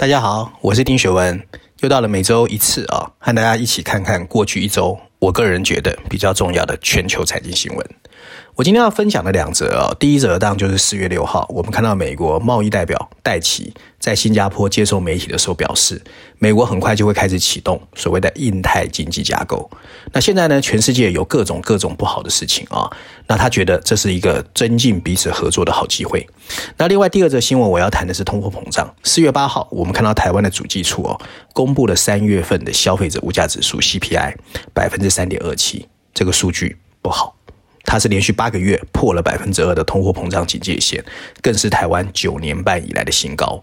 大家好，我是丁学文，又到了每周一次啊，和大家一起看看过去一周我个人觉得比较重要的全球财经新闻。我今天要分享的两则啊，第一则当就是四月六号，我们看到美国贸易代表戴琪在新加坡接受媒体的时候表示，美国很快就会开始启动所谓的印太经济架构。那现在呢，全世界有各种各种不好的事情啊，那他觉得这是一个增进彼此合作的好机会。那另外第二则新闻我要谈的是通货膨胀。四月八号，我们看到台湾的主计处哦，公布了三月份的消费者物价指数 CPI 百分之三点二七，这个数据不好。它是连续八个月破了百分之二的通货膨胀警戒线，更是台湾九年半以来的新高。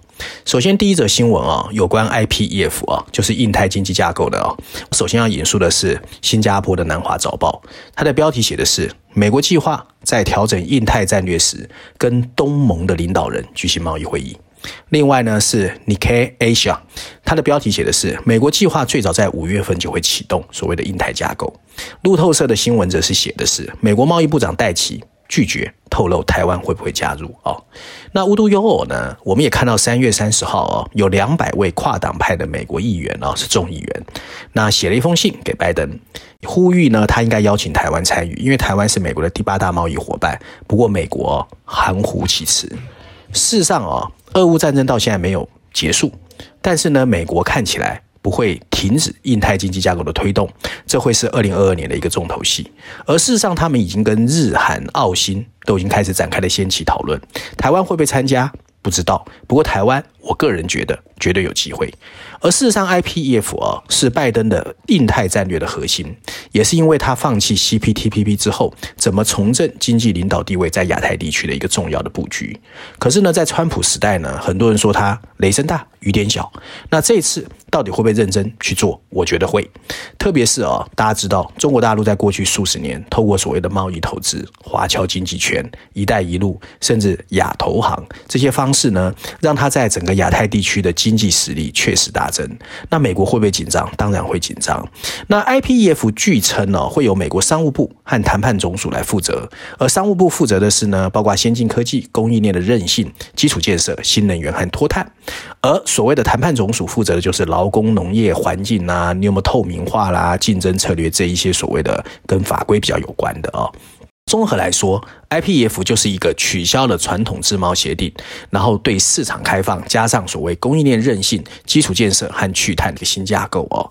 首先，第一则新闻啊，有关 IPEF 啊，就是印太经济架构的啊。首先要引述的是新加坡的南华早报，它的标题写的是：美国计划在调整印太战略时，跟东盟的领导人举行贸易会议。另外呢，是 Nikkei Asia，它的标题写的是美国计划最早在五月份就会启动所谓的印太架构。路透社的新闻则是写的是美国贸易部长戴琪拒绝透露台湾会不会加入哦。那无独有偶呢，我们也看到三月三十号哦，有两百位跨党派的美国议员啊、哦，是众议员，那写了一封信给拜登，呼吁呢他应该邀请台湾参与，因为台湾是美国的第八大贸易伙伴。不过美国、含糊其辞。事实上啊、俄乌战争到现在没有结束，但是呢，美国看起来不会停止印太经济架构的推动，这会是二零二二年的一个重头戏。而事实上，他们已经跟日韩澳新都已经开始展开了先期讨论，台湾会不会参加？不知道。不过台湾，我个人觉得绝对有机会。而事实上，IPEF 啊是拜登的印太战略的核心，也是因为他放弃 CPTPP 之后，怎么重振经济领导地位在亚太地区的一个重要的布局。可是呢，在川普时代呢，很多人说他雷声大雨点小。那这次到底会不会认真去做？我觉得会。特别是啊，大家知道中国大陆在过去数十年，透过所谓的贸易投资、华侨经济圈、一带一路，甚至亚投行这些方式呢，让它在整个亚太地区的经济实力确实大增。那美国会不会紧张？当然会紧张。那 IPEF 据称呢，会由美国商务部和谈判总署来负责，而商务部负责的是呢，包括先进科技、供应链的韧性、基础建设、新能源和脱碳，而所谓的谈判总署负责的就是劳工、农业、环境啊，你有没有透明化啦、竞争策略这一些所谓的跟法规比较有关的啊。综合来说，IPF 就是一个取消了传统自贸协定，然后对市场开放，加上所谓供应链韧性、基础建设和去碳的新架构哦。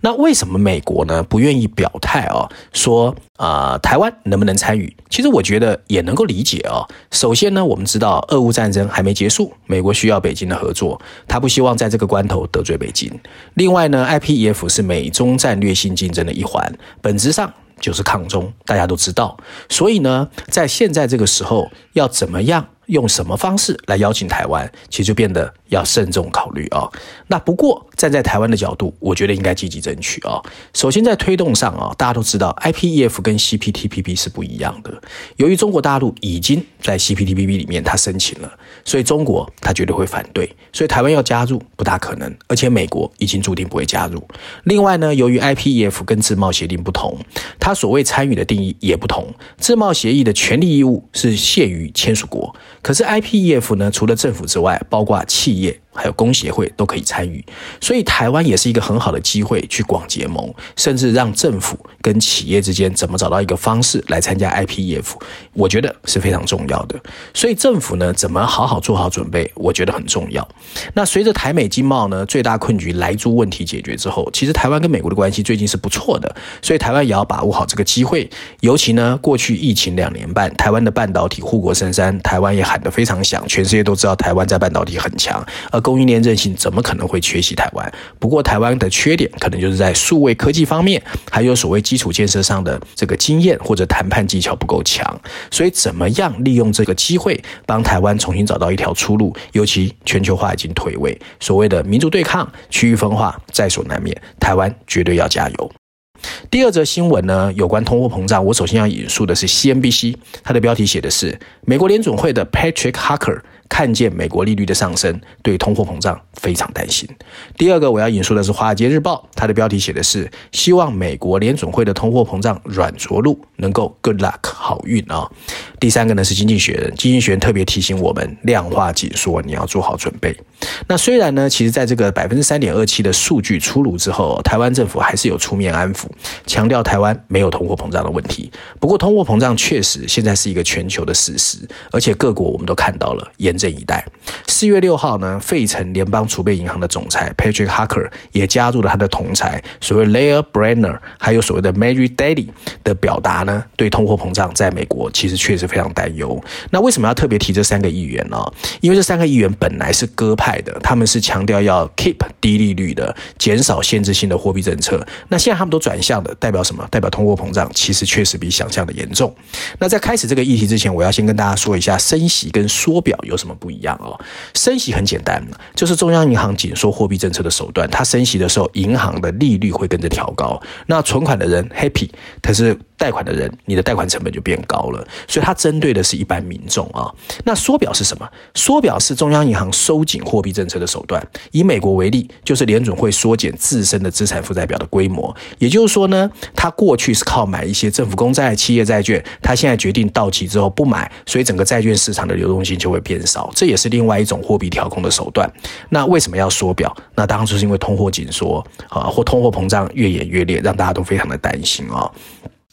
那为什么美国呢不愿意表态哦？说啊、呃，台湾能不能参与？其实我觉得也能够理解哦。首先呢，我们知道俄乌战争还没结束，美国需要北京的合作，他不希望在这个关头得罪北京。另外呢，IPF 是美中战略性竞争的一环，本质上。就是抗中，大家都知道，所以呢，在现在这个时候，要怎么样？用什么方式来邀请台湾，其实就变得要慎重考虑啊。那不过站在台湾的角度，我觉得应该积极争取啊。首先在推动上啊，大家都知道 IPEF 跟 CPTPP 是不一样的。由于中国大陆已经在 CPTPP 里面它申请了，所以中国它绝对会反对，所以台湾要加入不大可能。而且美国已经注定不会加入。另外呢，由于 IPEF 跟自贸协定不同，它所谓参与的定义也不同。自贸协议的权利义务是限于签署国。可是 IPEF 呢，除了政府之外，包括企业。还有工协会都可以参与，所以台湾也是一个很好的机会去广结盟，甚至让政府跟企业之间怎么找到一个方式来参加 IPEF，我觉得是非常重要的。所以政府呢，怎么好好做好准备，我觉得很重要。那随着台美经贸呢，最大困局莱猪问题解决之后，其实台湾跟美国的关系最近是不错的，所以台湾也要把握好这个机会。尤其呢，过去疫情两年半，台湾的半导体护国神山，台湾也喊得非常响，全世界都知道台湾在半导体很强，而供应链韧性怎么可能会缺席台湾？不过台湾的缺点可能就是在数位科技方面，还有所谓基础建设上的这个经验或者谈判技巧不够强。所以怎么样利用这个机会帮台湾重新找到一条出路？尤其全球化已经退位，所谓的民族对抗、区域分化在所难免，台湾绝对要加油。第二则新闻呢，有关通货膨胀，我首先要引述的是 CNBC，它的标题写的是美国联总会的 Patrick Harker 看见美国利率的上升，对通货膨胀非常担心。第二个我要引述的是《华尔街日报》，它的标题写的是希望美国联准会的通货膨胀软着陆能够 good luck 好运啊、第三个呢是《经济学人》，《经济学人》特别提醒我们量化紧缩，你要做好准备。那虽然呢，其实在这个百分之三点二七的数据出炉之后，台湾政府还是有出面安抚，强调台湾没有通货膨胀的问题。不过，通货膨胀确实现在是一个全球的事实，而且各国我们都看到了也，严阵以待。四月六号呢，费城联邦储备银行的总裁 Patrick Harker 也加入了他的同才，所谓 Lael Brainerd，还有所谓的 Mary Daly 的表达呢，对通货膨胀在美国其实确实非常担忧。那为什么要特别提这三个议员呢？因为这三个议员本来是鸽派的，他们是强调要 keep 低利率的，减少限制性的货币政策。那现在他们都转向的，代表什么？代表通货膨胀其实确实比想象的严重。那在开始这个议题之前，我要先跟大家说一下升息跟缩表有什什么不一样哦。升息很简单，就是中央银行紧缩货币政策的手段。它升息的时候，银行的利率会跟着调高。那存款的人 happy，可是贷款的人，你的贷款成本就变高了。所以它针对的是一般民众啊。那缩表是什么？缩表是中央银行收紧货币政策的手段。以美国为例，就是联准会缩减自身的资产负债表的规模。也就是说呢，它过去是靠买一些政府公债、企业债券，它现在决定到期之后不买，所以整个债券市场的流动性就会变少。这也是另外一种货币调控的手段。那为什么要缩表？那当初是因为通货紧缩啊，或通货膨胀越演越烈，让大家都非常的担心啊。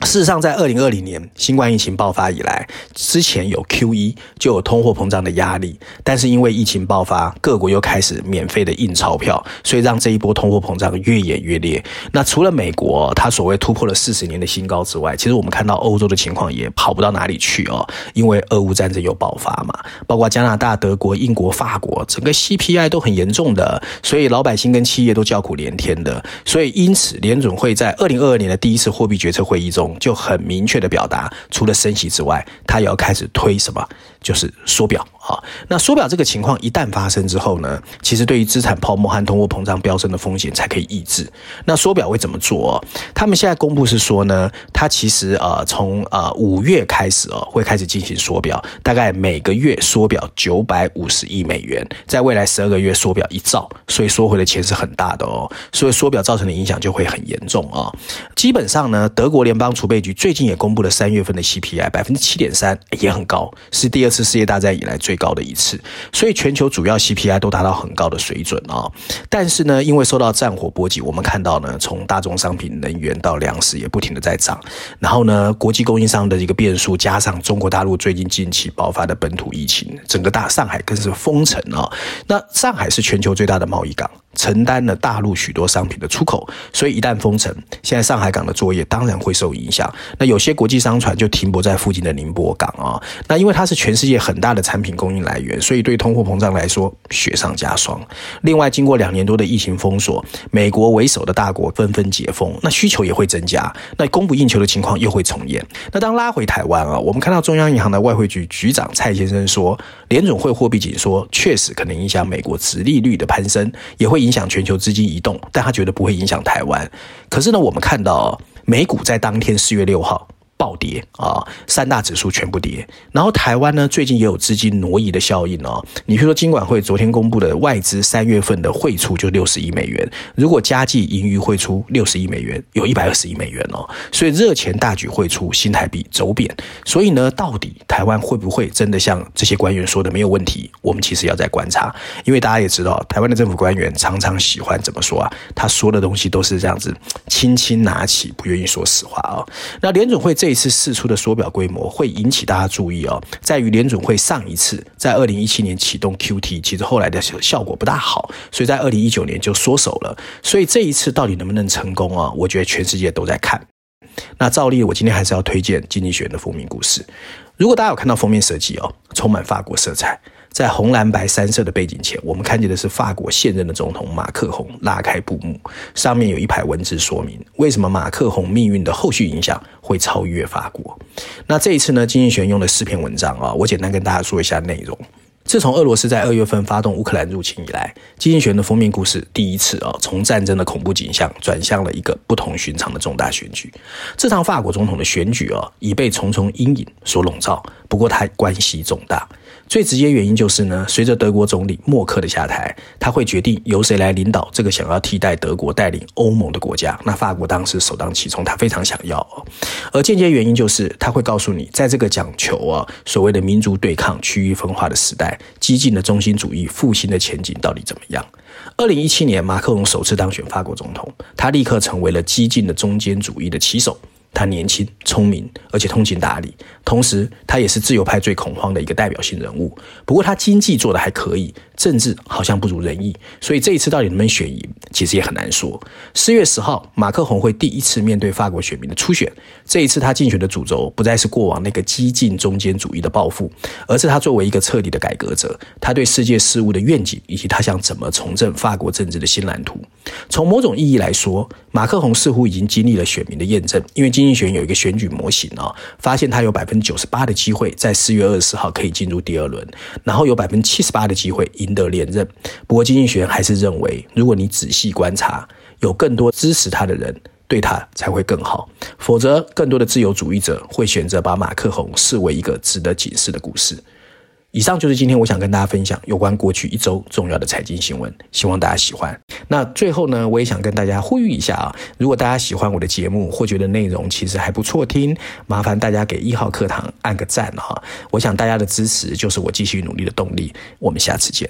事实上，在二零二零年新冠疫情爆发以来，之前有 Q 一就有通货膨胀的压力，但是因为疫情爆发，各国又开始免费的印钞票，所以让这一波通货膨胀越演越烈。那除了美国，它所谓突破了四十年的新高之外，其实我们看到欧洲的情况也好不到哪里去哦，因为俄乌战争又爆发嘛，包括加拿大、德国、英国、法国，整个 CPI 都很严重的，所以老百姓跟企业都叫苦连天的。所以因此，联准会在二零二二年的第一次货币决策会议中，就很明确的表达，除了升息之外，他也要开始推什么，就是缩表。啊，那缩表这个情况一旦发生之后呢，其实对于资产泡沫和通货膨胀飙升的风险才可以抑制。那缩表会怎么做？他们现在公布是说呢，他其实呃从呃五月开始哦，会开始进行缩表，大概每个月缩表九百五十亿美元，在未来十二个月缩表一兆，所以缩回的钱是很大的哦。所以缩表造成的影响就会很严重啊。基本上呢，德国联邦储备局最近也公布了三月份的 CPI 百分之七点三，也很高，是第二次世界大战以来最最高的一次，所以全球主要 CPI 都达到很高的水准啊。但是呢，因为受到战火波及，我们看到呢，从大宗商品、能源到粮食也不停的在涨。然后呢，国际供应商的一个变数，加上中国大陆最近近期爆发的本土疫情，整个大上海更是封城啊。那上海是全球最大的贸易港。承担了大陆许多商品的出口，所以一旦封城，现在上海港的作业当然会受影响。那有些国际商船就停泊在附近的宁波港啊。那因为它是全世界很大的产品供应来源，所以对通货膨胀来说雪上加霜。另外，经过两年多的疫情封锁，美国为首的大国纷纷解封，那需求也会增加，那供不应求的情况又会重演。那当拉回台湾啊，我们看到中央银行的外汇局局长蔡先生说，联准会货币紧缩确实可能影响美国殖利率的攀升，也会。影响全球资金移动，但他觉得不会影响台湾。可是呢，我们看到美股在当天四月六号。暴跌啊！三大指数全部跌，然后台湾呢，最近也有资金挪移的效应哦。你比如说，金管会昨天公布的外资三月份的汇出就六十亿美元，如果加计盈余汇出六十亿美元，有一百二十亿美元哦。所以热钱大举汇出，新台币走贬。所以呢，到底台湾会不会真的像这些官员说的没有问题？我们其实要再观察，因为大家也知道，台湾的政府官员常常喜欢怎么说啊？他说的东西都是这样子，轻轻拿起，不愿意说实话啊。那联准会这。这次释出的缩表规模会引起大家注意哦，在于联准会上一次在二零一七年启动 QT，其实后来的效果不大好，所以在二零一九年就缩手了。所以这一次到底能不能成功啊？我觉得全世界都在看。那照例，我今天还是要推荐《经济学人》的封面故事。如果大家有看到封面设计哦，充满法国色彩。在红蓝白三色的背景前，我们看见的是法国现任的总统马克宏拉开布幕，上面有一排文字说明为什么马克宏命运的后续影响会超越法国。那这一次呢，经济学用了四篇文章啊，我简单跟大家说一下内容。自从俄罗斯在二月份发动乌克兰入侵以来，经济学人的封面故事第一次啊，从战争的恐怖景象转向了一个不同寻常的重大选举。这场法国总统的选举啊，已被重重阴影所笼罩，不过它关系重大。最直接原因就是呢，随着德国总理默克的下台，他会决定由谁来领导这个想要替代德国带领欧盟的国家。那法国当时首当其冲，他非常想要。而间接原因就是他会告诉你，在这个讲求啊所谓的民族对抗、区域分化的时代，激进的中心主义复兴的前景到底怎么样？二零一七年，马克龙首次当选法国总统，他立刻成为了激进的中间主义的旗手。他年轻、聪明，而且通情达理，同时他也是自由派最恐慌的一个代表性人物。不过他经济做的还可以，政治好像不如人意，所以这一次到底能不能选赢，其实也很难说。四月十号，马克宏会第一次面对法国选民的初选。这一次他竞选的主轴不再是过往那个激进中间主义的抱负，而是他作为一个彻底的改革者，他对世界事务的愿景，以及他想怎么重振法国政治的新蓝图。从某种意义来说，马克宏似乎已经经历了选民的验证，因为经济学有一个选举模型啊，发现他有百分之九十八的机会在四月二十四号可以进入第二轮，然后有百分之七十八的机会赢的连任。不过，经济学还是认为，如果你仔细观察，有更多支持他的人，对他才会更好。否则，更多的自由主义者会选择把马克宏视为一个值得警示的故事。以上就是今天我想跟大家分享有关过去一周重要的财经新闻，希望大家喜欢。那最后呢，我也想跟大家呼吁一下啊，如果大家喜欢我的节目或觉得内容其实还不错听，麻烦大家给一号课堂按个赞哈。我想大家的支持就是我继续努力的动力。我们下次见。